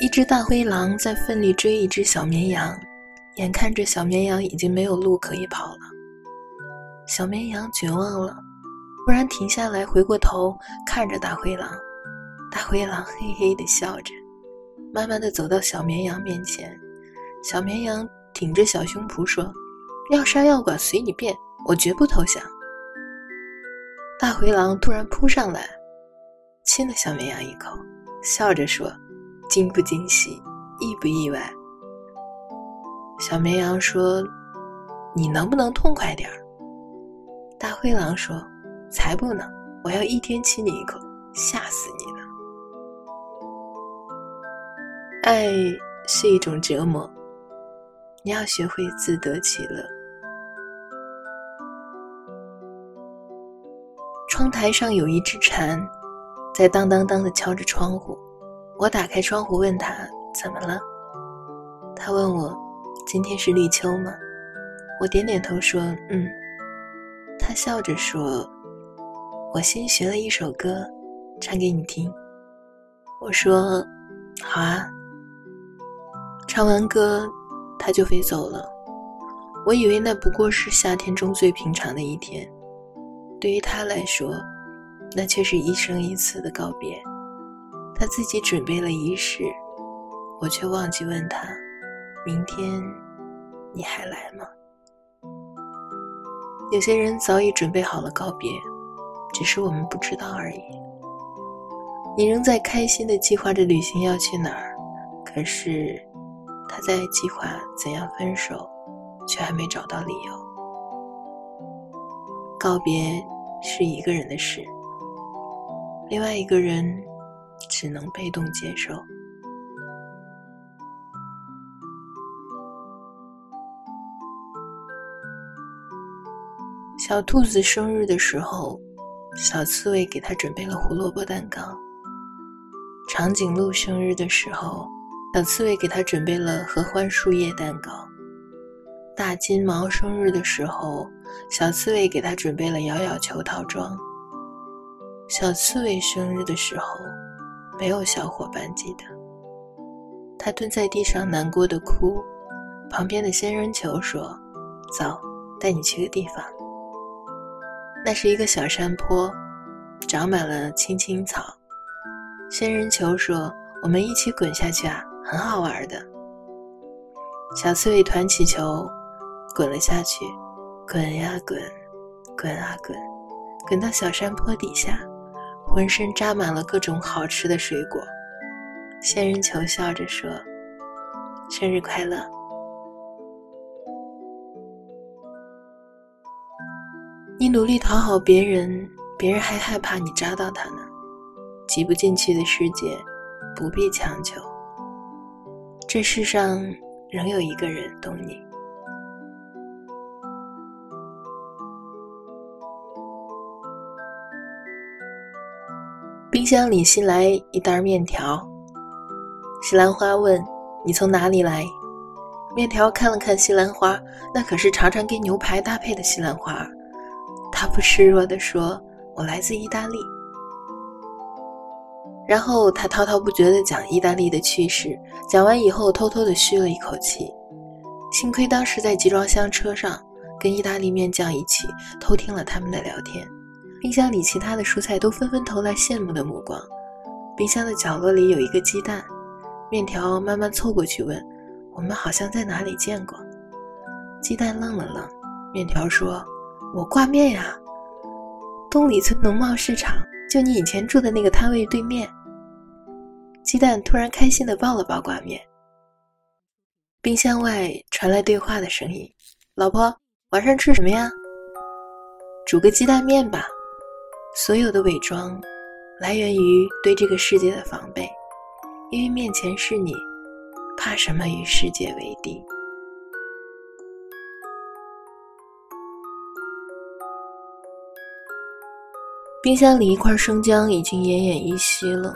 一只大灰狼在奋力追一只小绵羊，眼看着小绵羊已经没有路可以跑了，小绵羊绝望了，忽然停下来，回过头看着大灰狼。大灰狼嘿嘿的笑着，慢慢的走到小绵羊面前。小绵羊挺着小胸脯说：“要杀要剐随你便，我绝不投降。”大灰狼突然扑上来，亲了小绵羊一口，笑着说：“惊不惊喜，意不意外？”小绵羊说：“你能不能痛快点儿？”大灰狼说：“才不能！我要一天亲你一口，吓死你呢！”爱是一种折磨，你要学会自得其乐。窗台上有一只蝉，在当当当的敲着窗户。我打开窗户问他怎么了，他问我今天是立秋吗？我点点头说嗯。他笑着说：“我新学了一首歌，唱给你听。”我说：“好啊。”唱完歌，他就飞走了。我以为那不过是夏天中最平常的一天，对于他来说，那却是一生一次的告别。他自己准备了仪式，我却忘记问他：“明天你还来吗？”有些人早已准备好了告别，只是我们不知道而已。你仍在开心的计划着旅行要去哪儿，可是。他在计划怎样分手，却还没找到理由。告别是一个人的事，另外一个人只能被动接受。小兔子生日的时候，小刺猬给他准备了胡萝卜蛋糕。长颈鹿生日的时候。小刺猬给他准备了合欢树叶蛋糕。大金毛生日的时候，小刺猬给他准备了摇摇球套装。小刺猬生日的时候，没有小伙伴记得。他蹲在地上难过的哭。旁边的仙人球说：“走，带你去个地方。那是一个小山坡，长满了青青草。”仙人球说：“我们一起滚下去啊！”很好玩的，小刺猬团起球，滚了下去，滚呀滚，滚啊滚，滚到小山坡底下，浑身扎满了各种好吃的水果。仙人球笑着说：“生日快乐！”你努力讨好别人，别人还害怕你扎到他呢。挤不进去的世界，不必强求。这世上仍有一个人懂你。箱里新来一袋面条。西兰花问：“你从哪里来？”面条看了看西兰花，那可是常常跟牛排搭配的西兰花。他不示弱地说：“我来自意大利。”然后他滔滔不绝地讲意大利的趣事，讲完以后偷偷地吁了一口气。幸亏当时在集装箱车上，跟意大利面酱一起偷听了他们的聊天。冰箱里其他的蔬菜都纷纷投来羡慕的目光。冰箱的角落里有一个鸡蛋，面条慢慢凑过去问：“我们好像在哪里见过？”鸡蛋愣了愣，面条说：“我挂面呀，东里村农贸市场，就你以前住的那个摊位对面。”鸡蛋突然开心地抱了抱挂面。冰箱外传来对话的声音：“老婆，晚上吃什么呀？煮个鸡蛋面吧。”所有的伪装，来源于对这个世界的防备，因为面前是你，怕什么与世界为敌？冰箱里一块生姜已经奄奄一息了。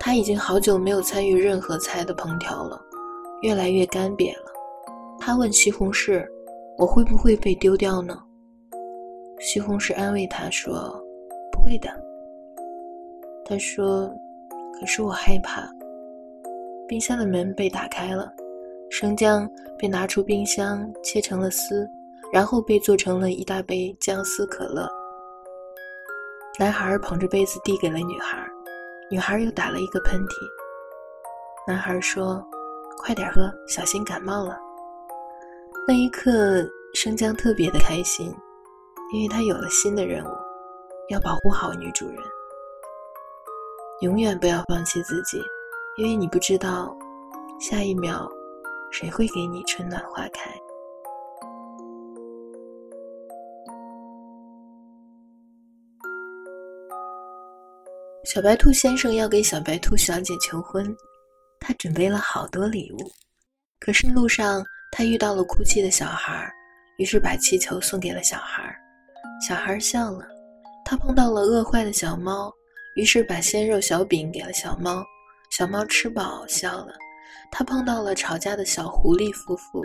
他已经好久没有参与任何菜的烹调了，越来越干瘪了。他问西红柿：“我会不会被丢掉呢？”西红柿安慰他说：“会的。”他说：“可是我害怕。”冰箱的门被打开了，生姜被拿出冰箱切成了丝，然后被做成了一大杯姜丝可乐。男孩捧着杯子递给了女孩，女孩又打了一个喷嚏。男孩说：“快点喝，小心感冒了。”那一刻，生姜特别的开心，因为他有了新的任务，要保护好女主人。永远不要放弃自己，因为你不知道下一秒谁会给你春暖花开。小白兔先生要给小白兔小姐求婚，他准备了好多礼物。可是路上他遇到了哭泣的小孩，于是把气球送给了小孩。小孩笑了。他碰到了饿坏的小猫，于是把鲜肉小饼给了小猫。小猫吃饱笑了。他碰到了吵架的小狐狸夫妇，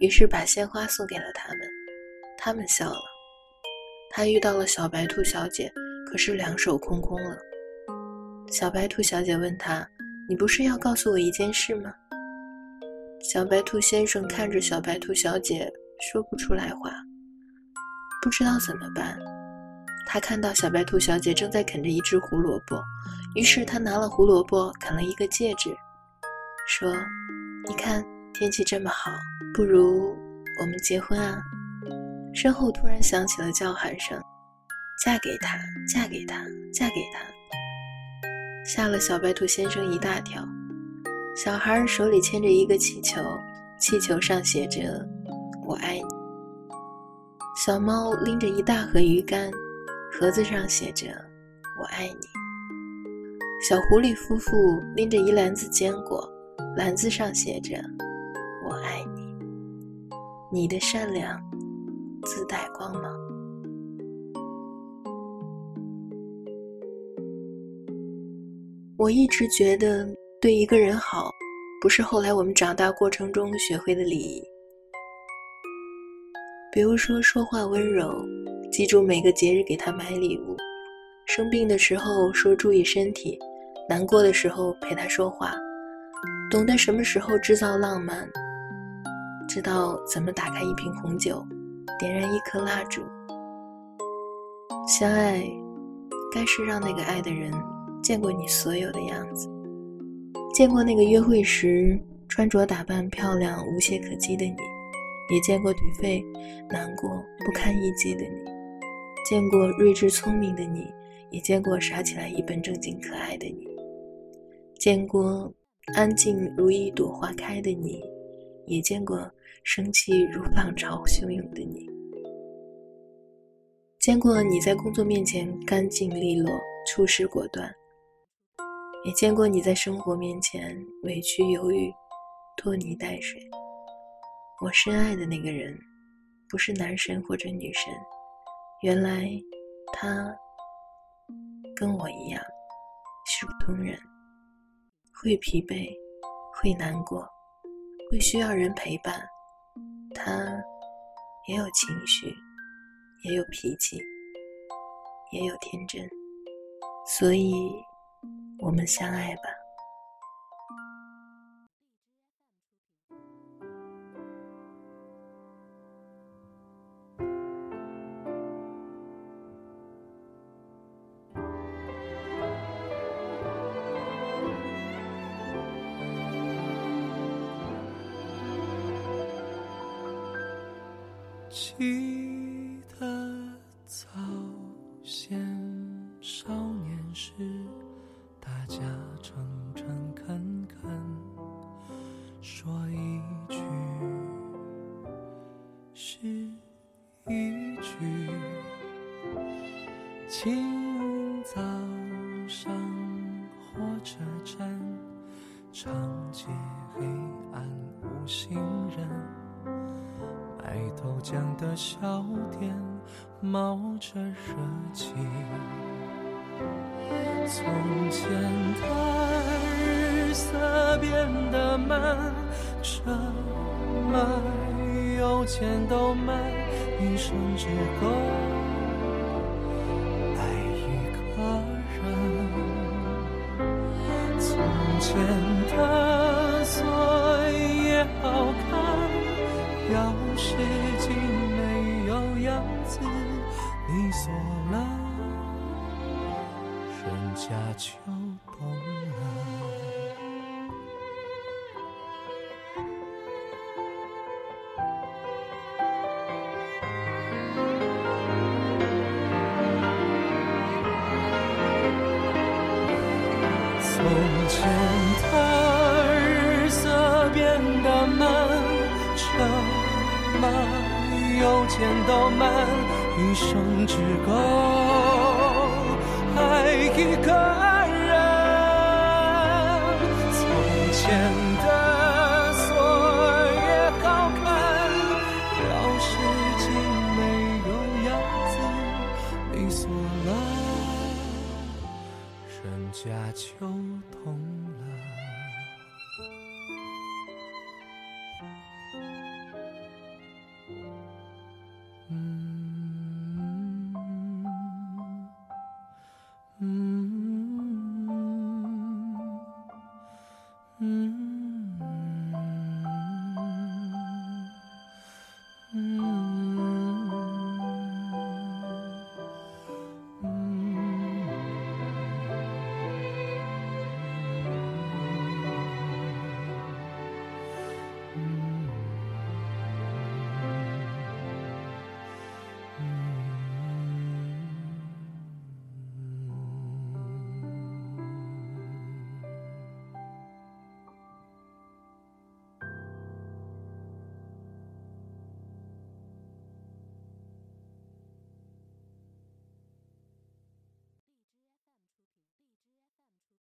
于是把鲜花送给了他们。他们笑了。他遇到了小白兔小姐，可是两手空空了。小白兔小姐问他：“你不是要告诉我一件事吗？”小白兔先生看着小白兔小姐，说不出来话，不知道怎么办。他看到小白兔小姐正在啃着一只胡萝卜，于是他拿了胡萝卜啃了一个戒指，说：“你看天气这么好，不如我们结婚啊！”身后突然响起了叫喊声：“嫁给他，嫁给他，嫁给他！”吓了小白兔先生一大跳。小孩手里牵着一个气球，气球上写着“我爱你”。小猫拎着一大盒鱼干，盒子上写着“我爱你”。小狐狸夫妇拎着一篮子坚果，篮子上写着“我爱你”。你的善良自带光芒。我一直觉得，对一个人好，不是后来我们长大过程中学会的礼仪。比如说，说话温柔，记住每个节日给他买礼物，生病的时候说注意身体，难过的时候陪他说话，懂得什么时候制造浪漫，知道怎么打开一瓶红酒，点燃一颗蜡烛。相爱，该是让那个爱的人。见过你所有的样子，见过那个约会时穿着打扮漂亮、无懈可击的你，也见过颓废、难过、不堪一击的你，见过睿智聪明的你，也见过傻起来一本正经可爱的你，见过安静如一朵花开的你，也见过生气如浪潮汹涌的你，见过你在工作面前干净利落、处事果断。也见过你在生活面前委屈犹豫、拖泥带水。我深爱的那个人，不是男神或者女神，原来他跟我一样是普通人，会疲惫，会难过，会需要人陪伴。他也有情绪，也有脾气，也有天真，所以。我们相爱吧。记得早先少年时。大家诚诚恳恳说一句是一句，的小店冒着热气。从前的日色变得慢，车马邮件都慢，一生只够世竟没有样子，你锁了，人家就懂了。从前他。邮件都慢，一生只够爱一个人。从前的锁也好看，钥匙竟没有样子，你锁了。人家就懂。